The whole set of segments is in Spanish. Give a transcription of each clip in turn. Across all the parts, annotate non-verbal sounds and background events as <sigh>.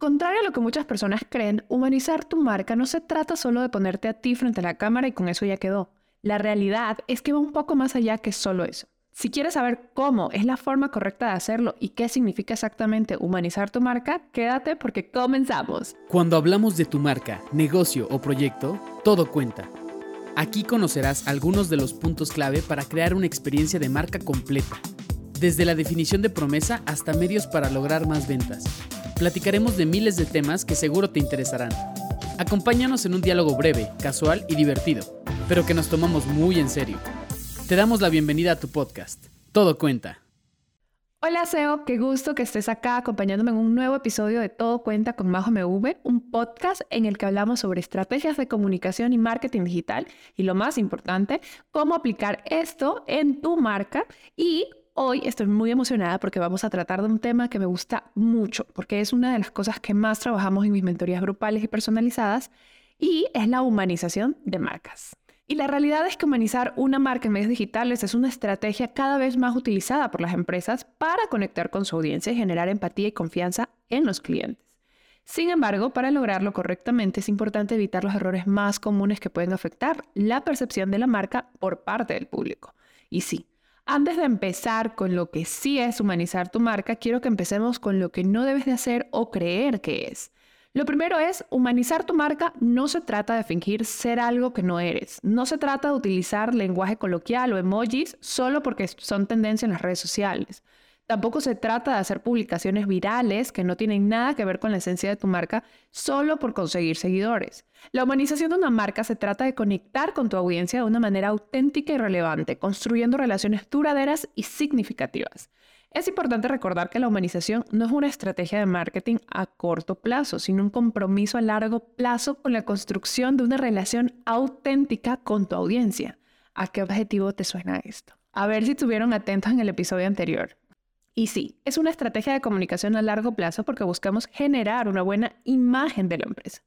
Contrario a lo que muchas personas creen, humanizar tu marca no se trata solo de ponerte a ti frente a la cámara y con eso ya quedó. La realidad es que va un poco más allá que solo eso. Si quieres saber cómo es la forma correcta de hacerlo y qué significa exactamente humanizar tu marca, quédate porque comenzamos. Cuando hablamos de tu marca, negocio o proyecto, todo cuenta. Aquí conocerás algunos de los puntos clave para crear una experiencia de marca completa, desde la definición de promesa hasta medios para lograr más ventas. Platicaremos de miles de temas que seguro te interesarán. Acompáñanos en un diálogo breve, casual y divertido, pero que nos tomamos muy en serio. Te damos la bienvenida a tu podcast. Todo cuenta. Hola SEO, qué gusto que estés acá acompañándome en un nuevo episodio de Todo Cuenta con Majo MV, un podcast en el que hablamos sobre estrategias de comunicación y marketing digital y lo más importante, cómo aplicar esto en tu marca y Hoy estoy muy emocionada porque vamos a tratar de un tema que me gusta mucho, porque es una de las cosas que más trabajamos en mis mentorías grupales y personalizadas, y es la humanización de marcas. Y la realidad es que humanizar una marca en medios digitales es una estrategia cada vez más utilizada por las empresas para conectar con su audiencia y generar empatía y confianza en los clientes. Sin embargo, para lograrlo correctamente es importante evitar los errores más comunes que pueden afectar la percepción de la marca por parte del público. Y sí, antes de empezar con lo que sí es humanizar tu marca, quiero que empecemos con lo que no debes de hacer o creer que es. Lo primero es, humanizar tu marca no se trata de fingir ser algo que no eres. No se trata de utilizar lenguaje coloquial o emojis solo porque son tendencia en las redes sociales. Tampoco se trata de hacer publicaciones virales que no tienen nada que ver con la esencia de tu marca solo por conseguir seguidores. La humanización de una marca se trata de conectar con tu audiencia de una manera auténtica y relevante, construyendo relaciones duraderas y significativas. Es importante recordar que la humanización no es una estrategia de marketing a corto plazo, sino un compromiso a largo plazo con la construcción de una relación auténtica con tu audiencia. ¿A qué objetivo te suena esto? A ver si estuvieron atentos en el episodio anterior. Y sí, es una estrategia de comunicación a largo plazo porque buscamos generar una buena imagen de la empresa.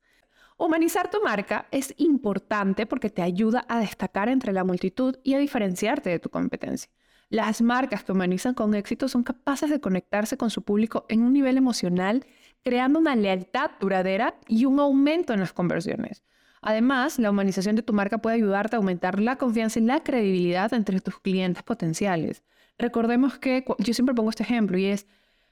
Humanizar tu marca es importante porque te ayuda a destacar entre la multitud y a diferenciarte de tu competencia. Las marcas que humanizan con éxito son capaces de conectarse con su público en un nivel emocional, creando una lealtad duradera y un aumento en las conversiones. Además, la humanización de tu marca puede ayudarte a aumentar la confianza y la credibilidad entre tus clientes potenciales. Recordemos que yo siempre pongo este ejemplo y es,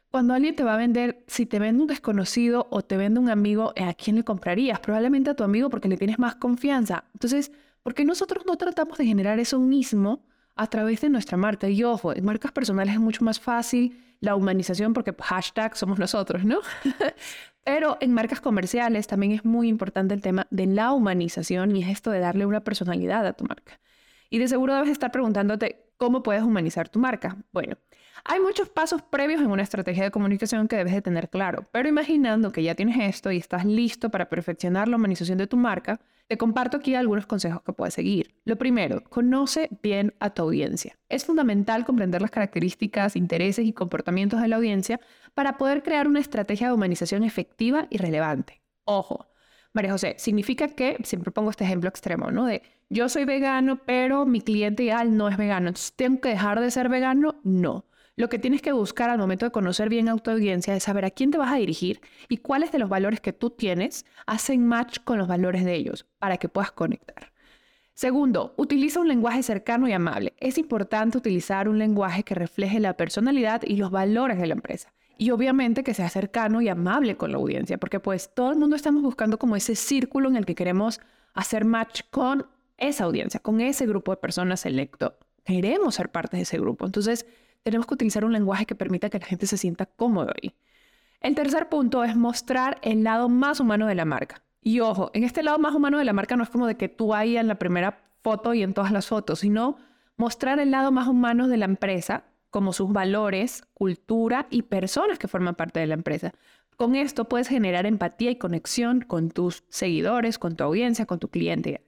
cuando alguien te va a vender, si te vende un desconocido o te vende un amigo, ¿a quién le comprarías? Probablemente a tu amigo porque le tienes más confianza. Entonces, ¿por qué nosotros no tratamos de generar eso mismo a través de nuestra marca. Y ojo, en marcas personales es mucho más fácil la humanización porque hashtag somos nosotros, ¿no? <laughs> Pero en marcas comerciales también es muy importante el tema de la humanización y es esto de darle una personalidad a tu marca. Y de seguro debes estar preguntándote cómo puedes humanizar tu marca. Bueno, hay muchos pasos previos en una estrategia de comunicación que debes de tener claro, pero imaginando que ya tienes esto y estás listo para perfeccionar la humanización de tu marca, te comparto aquí algunos consejos que puedes seguir. Lo primero, conoce bien a tu audiencia. Es fundamental comprender las características, intereses y comportamientos de la audiencia para poder crear una estrategia de humanización efectiva y relevante. Ojo, María José, significa que, siempre pongo este ejemplo extremo, ¿no? De yo soy vegano, pero mi cliente ideal no es vegano, entonces tengo que dejar de ser vegano. No. Lo que tienes que buscar al momento de conocer bien a tu audiencia es saber a quién te vas a dirigir y cuáles de los valores que tú tienes hacen match con los valores de ellos para que puedas conectar. Segundo, utiliza un lenguaje cercano y amable. Es importante utilizar un lenguaje que refleje la personalidad y los valores de la empresa. Y obviamente que sea cercano y amable con la audiencia, porque pues todo el mundo estamos buscando como ese círculo en el que queremos hacer match con esa audiencia, con ese grupo de personas selecto. Queremos ser parte de ese grupo. Entonces, tenemos que utilizar un lenguaje que permita que la gente se sienta cómodo ahí. El tercer punto es mostrar el lado más humano de la marca. Y ojo, en este lado más humano de la marca no es como de que tú ahí en la primera foto y en todas las fotos, sino mostrar el lado más humano de la empresa, como sus valores, cultura y personas que forman parte de la empresa. Con esto puedes generar empatía y conexión con tus seguidores, con tu audiencia, con tu cliente.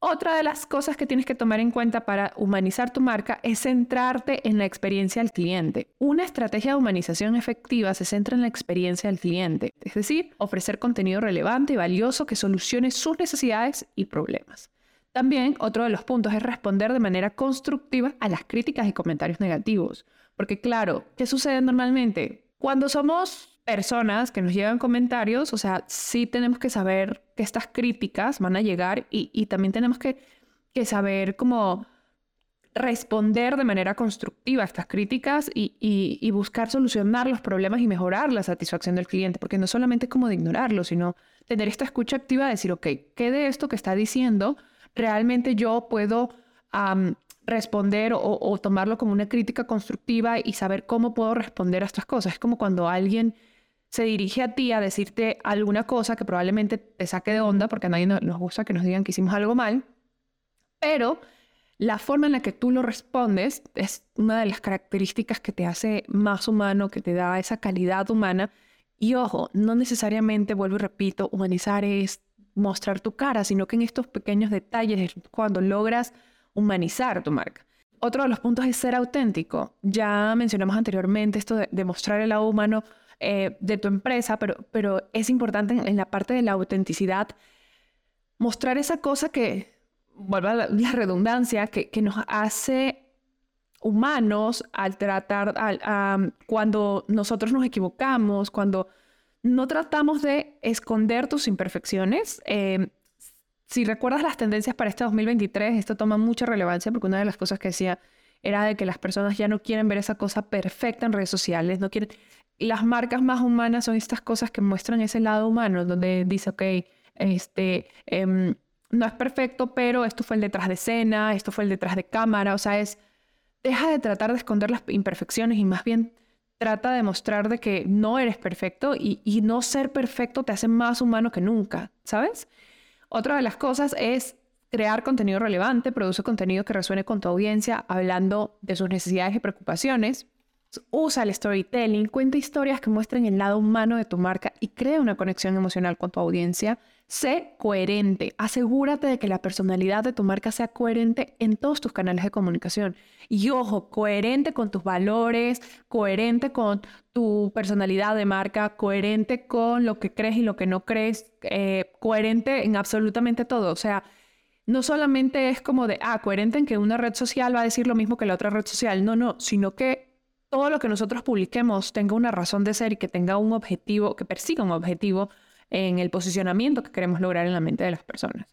Otra de las cosas que tienes que tomar en cuenta para humanizar tu marca es centrarte en la experiencia del cliente. Una estrategia de humanización efectiva se centra en la experiencia del cliente, es decir, ofrecer contenido relevante y valioso que solucione sus necesidades y problemas. También otro de los puntos es responder de manera constructiva a las críticas y comentarios negativos. Porque claro, ¿qué sucede normalmente? Cuando somos personas que nos llegan comentarios, o sea, sí tenemos que saber que estas críticas van a llegar y, también tenemos que, saber cómo responder de manera constructiva a estas críticas y, buscar solucionar los problemas y mejorar la satisfacción del cliente, porque no solamente es como de ignorarlo, sino tener esta escucha activa de decir, ok, ¿qué de esto que está diciendo realmente yo puedo responder o, o, tomarlo como una crítica constructiva y saber cómo puedo responder a estas cosas? Es como cuando alguien se dirige a ti a decirte alguna cosa que probablemente te saque de onda, porque a nadie nos gusta que nos digan que hicimos algo mal, pero la forma en la que tú lo respondes es una de las características que te hace más humano, que te da esa calidad humana. Y ojo, no necesariamente, vuelvo y repito, humanizar es mostrar tu cara, sino que en estos pequeños detalles es cuando logras humanizar tu marca. Otro de los puntos es ser auténtico. Ya mencionamos anteriormente esto de, mostrar el lado humano eh, de tu empresa, pero, pero es importante en la parte de la autenticidad mostrar esa cosa que, vuelvo a la, redundancia, que, nos hace humanos al tratar, al, cuando nosotros nos equivocamos, cuando no tratamos de esconder tus imperfecciones. Em, si recuerdas las tendencias para este 2023, esto toma mucha relevancia porque una de las cosas que decía era de que las personas ya no quieren ver esa cosa perfecta en redes sociales, no quieren... Las marcas más humanas son estas cosas que muestran ese lado humano, donde dice, ok, este, em, no es perfecto, pero esto fue el detrás de escena, esto fue el detrás de cámara, o sea, es, deja de tratar de esconder las imperfecciones y más bien trata de mostrar de que no eres perfecto y, y no ser perfecto te hace más humano que nunca, ¿sabes? Otra de las cosas es crear contenido relevante, produce contenido que resuene con tu audiencia, hablando de sus necesidades y preocupaciones. Usa el storytelling, cuenta historias que muestren el lado humano de tu marca y crea una conexión emocional con tu audiencia. Sé coherente. Asegúrate de que la personalidad de tu marca sea coherente en todos tus canales de comunicación. Y ojo, coherente con tus valores, coherente con tu personalidad de marca, coherente con lo que crees y lo que no crees, eh, coherente en absolutamente todo. O sea, no solamente es como de, ah, coherente en que una red social va a decir lo mismo que la otra red social. No, no, sino que todo lo que nosotros publiquemos tenga una razón de ser y que tenga un objetivo, que persiga un objetivo en el posicionamiento que queremos lograr en la mente de las personas.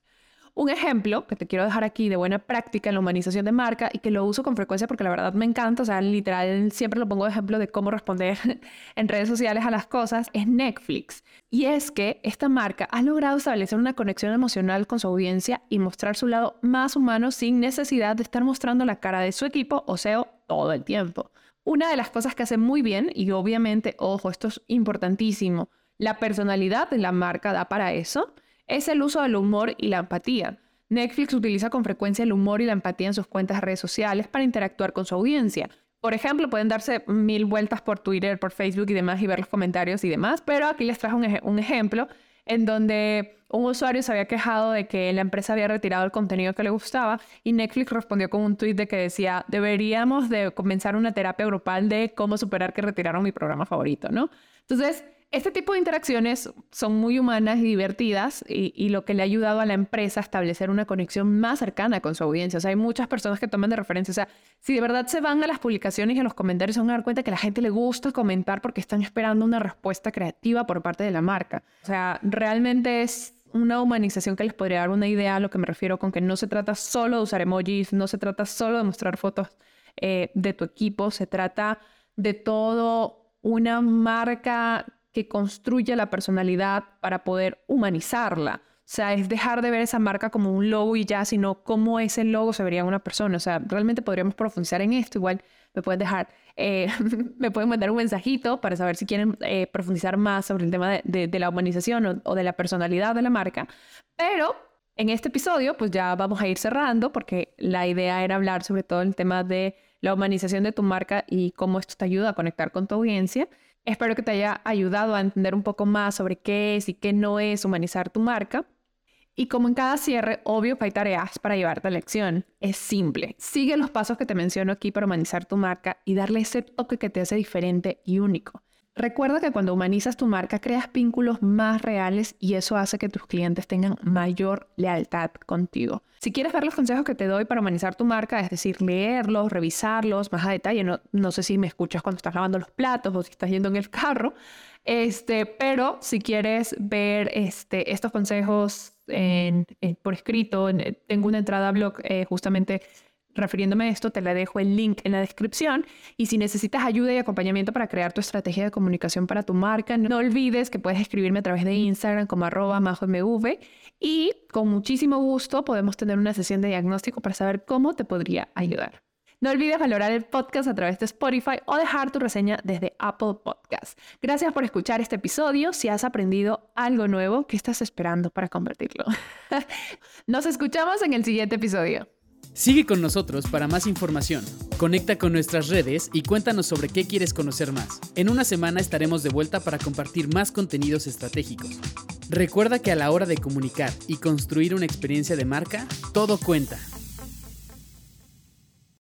Un ejemplo que te quiero dejar aquí de buena práctica en la humanización de marca y que lo uso con frecuencia porque la verdad me encanta, o sea, literal siempre lo pongo de ejemplo de cómo responder <laughs> en redes sociales a las cosas, es Netflix. Y es que esta marca ha logrado establecer una conexión emocional con su audiencia y mostrar su lado más humano sin necesidad de estar mostrando la cara de su equipo o SEO todo el tiempo. Una de las cosas que hace muy bien, y obviamente, ojo, esto es importantísimo, la personalidad de la marca da para eso, es el uso del humor y la empatía. Netflix utiliza con frecuencia el humor y la empatía en sus cuentas de redes sociales para interactuar con su audiencia. Por ejemplo, pueden darse mil vueltas por Twitter, por Facebook y demás y ver los comentarios y demás, pero aquí les trajo un, ejemplo en donde un usuario se había quejado de que la empresa había retirado el contenido que le gustaba y Netflix respondió con un tweet de que decía, deberíamos de comenzar una terapia grupal de cómo superar que retiraron mi programa favorito, ¿no? Entonces, este tipo de interacciones son muy humanas y divertidas y, lo que le ha ayudado a la empresa a establecer una conexión más cercana con su audiencia. O sea, hay muchas personas que toman de referencia. O sea, si de verdad se van a las publicaciones y a los comentarios, se van a dar cuenta que a la gente le gusta comentar porque están esperando una respuesta creativa por parte de la marca. O sea, realmente es una humanización que les podría dar una idea a lo que me refiero con que no se trata solo de usar emojis, no se trata solo de mostrar fotos eh, de tu equipo, se trata de todo una marca que construye la personalidad para poder humanizarla. O sea, es dejar de ver esa marca como un logo y ya, sino cómo ese logo se vería en una persona. O sea, realmente podríamos profundizar en esto. Igual me pueden dejar, eh, <laughs> me pueden mandar un mensajito para saber si quieren eh, profundizar más sobre el tema de, la humanización o, de la personalidad de la marca. Pero en este episodio, pues ya vamos a ir cerrando porque la idea era hablar sobre todo el tema de la humanización de tu marca y cómo esto te ayuda a conectar con tu audiencia. Espero que te haya ayudado a entender un poco más sobre qué es y qué no es humanizar tu marca. Y como en cada cierre, obvio que hay tareas para llevarte a la lección. Es simple. Sigue los pasos que te menciono aquí para humanizar tu marca y darle ese toque que te hace diferente y único. Recuerda que cuando humanizas tu marca creas vínculos más reales y eso hace que tus clientes tengan mayor lealtad contigo. Si quieres ver los consejos que te doy para humanizar tu marca, es decir, leerlos, revisarlos más a detalle, no, no sé si me escuchas cuando estás lavando los platos o si estás yendo en el carro, este, pero si quieres ver este, estos consejos por escrito, tengo una entrada a blog eh, justamente refiriéndome a esto, te la dejo el link en la descripción. Y si necesitas ayuda y acompañamiento para crear tu estrategia de comunicación para tu marca, no olvides que puedes escribirme a través de Instagram como arroba majomv y con muchísimo gusto podemos tener una sesión de diagnóstico para saber cómo te podría ayudar. No olvides valorar el podcast a través de Spotify o dejar tu reseña desde Apple Podcast. Gracias por escuchar este episodio. Si has aprendido algo nuevo, ¿qué estás esperando para convertirlo? <laughs> Nos escuchamos en el siguiente episodio. Sigue con nosotros para más información. Conecta con nuestras redes y cuéntanos sobre qué quieres conocer más. En una semana estaremos de vuelta para compartir más contenidos estratégicos. Recuerda que a la hora de comunicar y construir una experiencia de marca, todo cuenta.